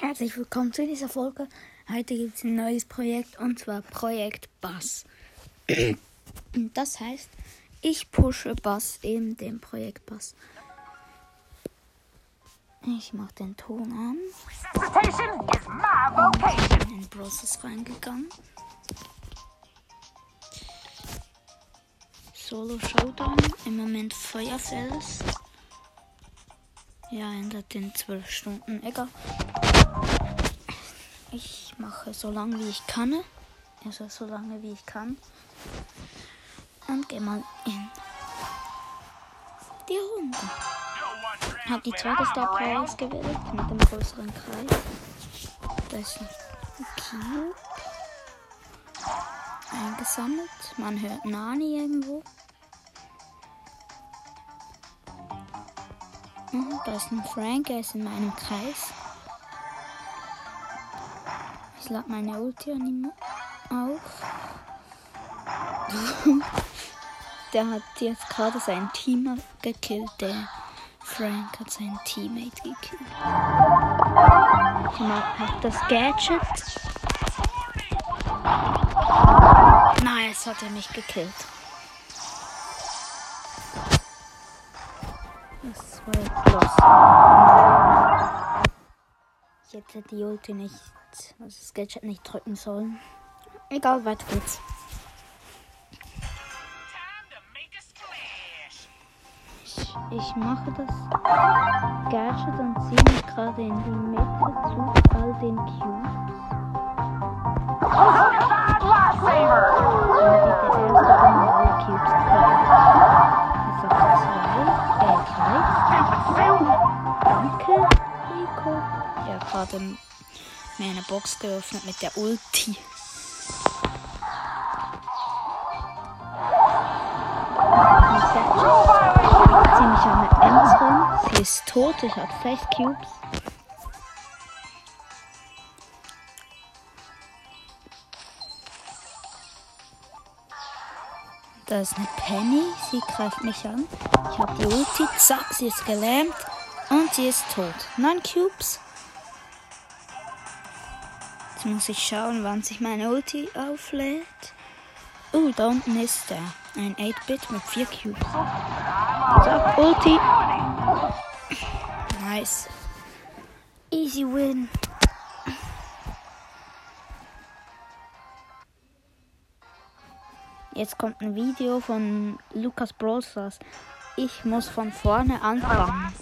Herzlich willkommen zu dieser Folge. Heute gibt es ein neues Projekt und zwar Projekt Bass. Das heißt, ich pushe Bass in dem Projekt Bass. Ich mache den Ton an. In den Process reingegangen. Solo Showdown. Im Moment Feuerfels. Ja, ändert in 12 Stunden. Egal. Ich mache so lange wie ich kann. Also so lange wie ich kann. Und gehe mal in die Runde. Habe die zweite Star Power ausgewählt mit dem größeren Kreis. Da ist ein Cube eingesammelt. Man hört Nani irgendwo. Mhm, da ist ein Frank, er ist in meinem Kreis. Ich lade meine Ulti an ihm auf. der hat jetzt gerade sein Team gekillt. Der Frank hat sein Teammate gekillt. Ich mach das Gadget. Nein, es hat er mich gekillt. Das war jetzt los. Ich hätte die Ulti nicht, also das Gadget nicht drücken sollen. Egal, weiter geht's. Ich, ich mache das Gadget und ziehe mich gerade in die Mitte zu all den Cubes. Und gerade mir eine Box geöffnet mit der Ulti. Ziemlich an der Ems ran. Sie ist tot. Ich habe sechs Cubes. Da ist eine Penny. Sie greift mich an. Ich habe die Ulti. Zack, sie ist gelähmt. Und sie ist tot. Neun Cubes. Jetzt muss ich schauen, wann sich meine Ulti auflädt. Oh, da unten ist er. Ein 8-Bit mit 4 Cubes. Zack, Ulti. Nice. Easy win. Jetzt kommt ein Video von Lukas Brawlstars. Ich muss von vorne anfangen.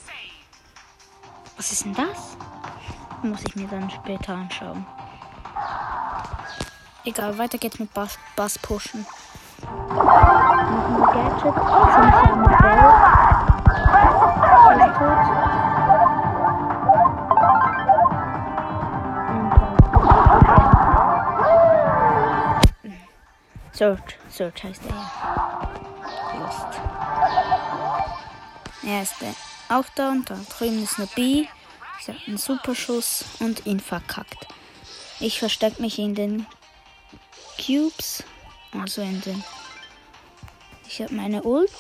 Was ist denn das? Muss ich mir dann später anschauen. Egal, weiter geht's mit Bass, Bass pushen. Machen wir Gadget. Ziemlich am Bell. Ist tot. Search, Search heißt er. Lost. Er ist auch da und da drüben ist eine B. Sie hat einen Superschuss und ihn verkackt. Ich verstecke mich in den Cubes, also in den. Ich habe meine Ult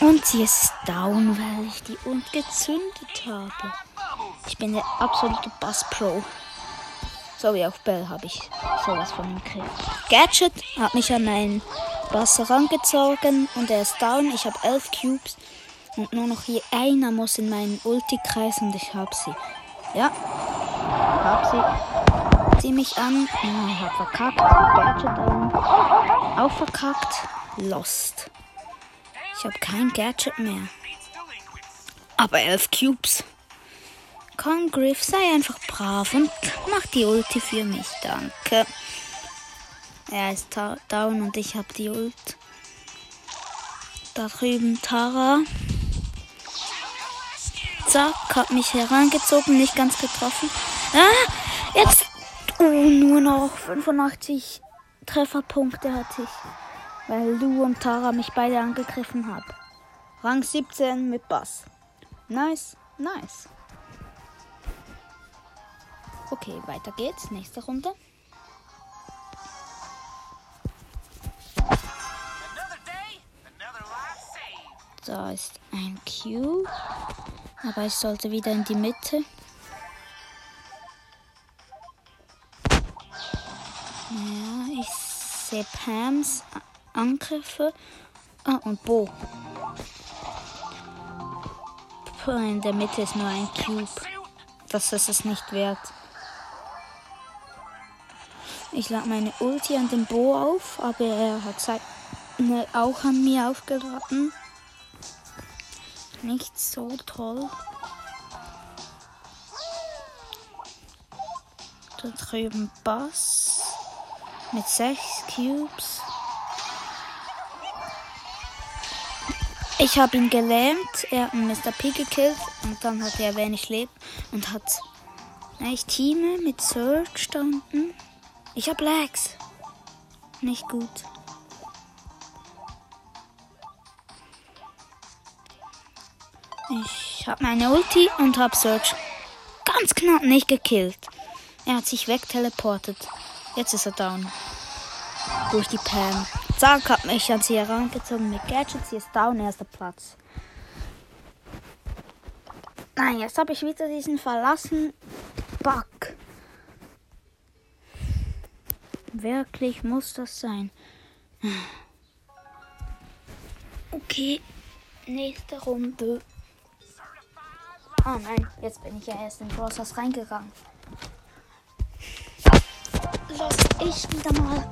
und sie ist down, weil ich die Ult gezündet habe. Ich bin der absolute Bass Pro. So wie auch Bell habe ich sowas von ihm gekriegt. Gadget hat mich an einen Bass herangezogen und er ist down. Ich habe elf Cubes und nur noch je einer muss in meinen Ulti-Kreis und ich habe sie. Ja, hab sie. Zieh mich an. Ja, hab verkackt. Gadget down. Auch verkackt. Lost. Ich habe kein Gadget mehr. Aber elf Cubes. Komm, Griff, sei einfach brav und mach die Ulti für mich. Danke. Er ist down und ich habe die Ult. Da drüben Tara. Zack, hat mich herangezogen, nicht ganz getroffen. Ah, jetzt oh, nur noch 85 Trefferpunkte hatte ich. Weil Lu und Tara mich beide angegriffen haben. Rang 17 mit Bass. Nice, nice. Okay, weiter geht's. Nächste Runde. Da ist ein Cube. Aber ich sollte wieder in die Mitte. Ja, ich sehe Pams Angriffe. Ah, und Bo. In der Mitte ist nur ein Cube. Das ist es nicht wert. Ich lade meine Ulti an den Bo auf, aber er hat seine auch an mir aufgeladen. Nicht so toll. Da drüben Bass mit sechs Cubes. Ich habe ihn gelähmt. Er hat Mr. P gekillt und dann hat er wenig Leben und hat ich Teame mit Surge unten. Ich habe Lags. Nicht gut. Ich habe meine Ulti und habe Surge ganz knapp nicht gekillt. Er hat sich wegteleportet. Jetzt ist er down. Durch die Pam. Zack hat mich an sie herangezogen mit Gadget. Sie ist down, erster Platz. Nein, jetzt habe ich wieder diesen verlassen Bug. Wirklich muss das sein. Okay, nächste Runde. Oh nein, jetzt bin ich ja erst in Browsers reingegangen. Los, ich wieder mal.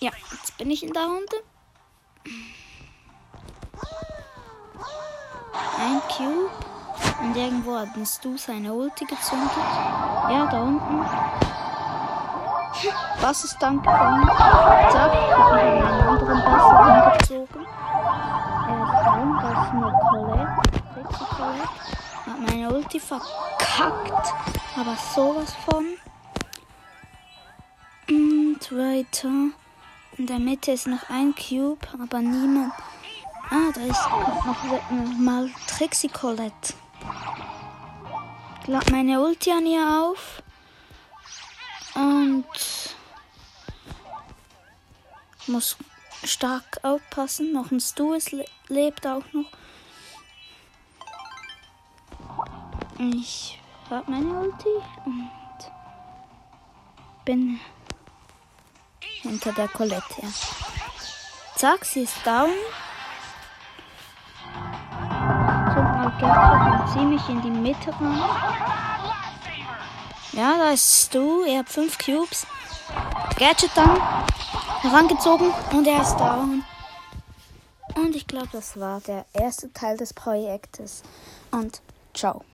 Ja, jetzt bin ich in der Runde. Ein Cube. Und irgendwo hat ein Stu seine Ulti gezündet. Ja, da unten. Was ist dann gekommen? Zack, hat mich in einen anderen Bass angezogen. Ist down, das ist eine Colette. Colette. Hat meine Ulti verkackt. Aber sowas von. Und weiter. In der Mitte ist noch ein Cube, aber niemand. Ah, da ist noch mal Trixie Colette. Ich lade meine Ulti an ihr auf. Und muss stark aufpassen. Noch ein Stu lebt auch noch. Ich habe meine Ulti und bin hinter der Colette. Zack, sie ist down. Zieh mich in die Mitte rein. Ja, da ist du. Er hat fünf Cubes. Gadget dann herangezogen und er ist down. Und ich glaube, das war der erste Teil des Projektes. Und ciao.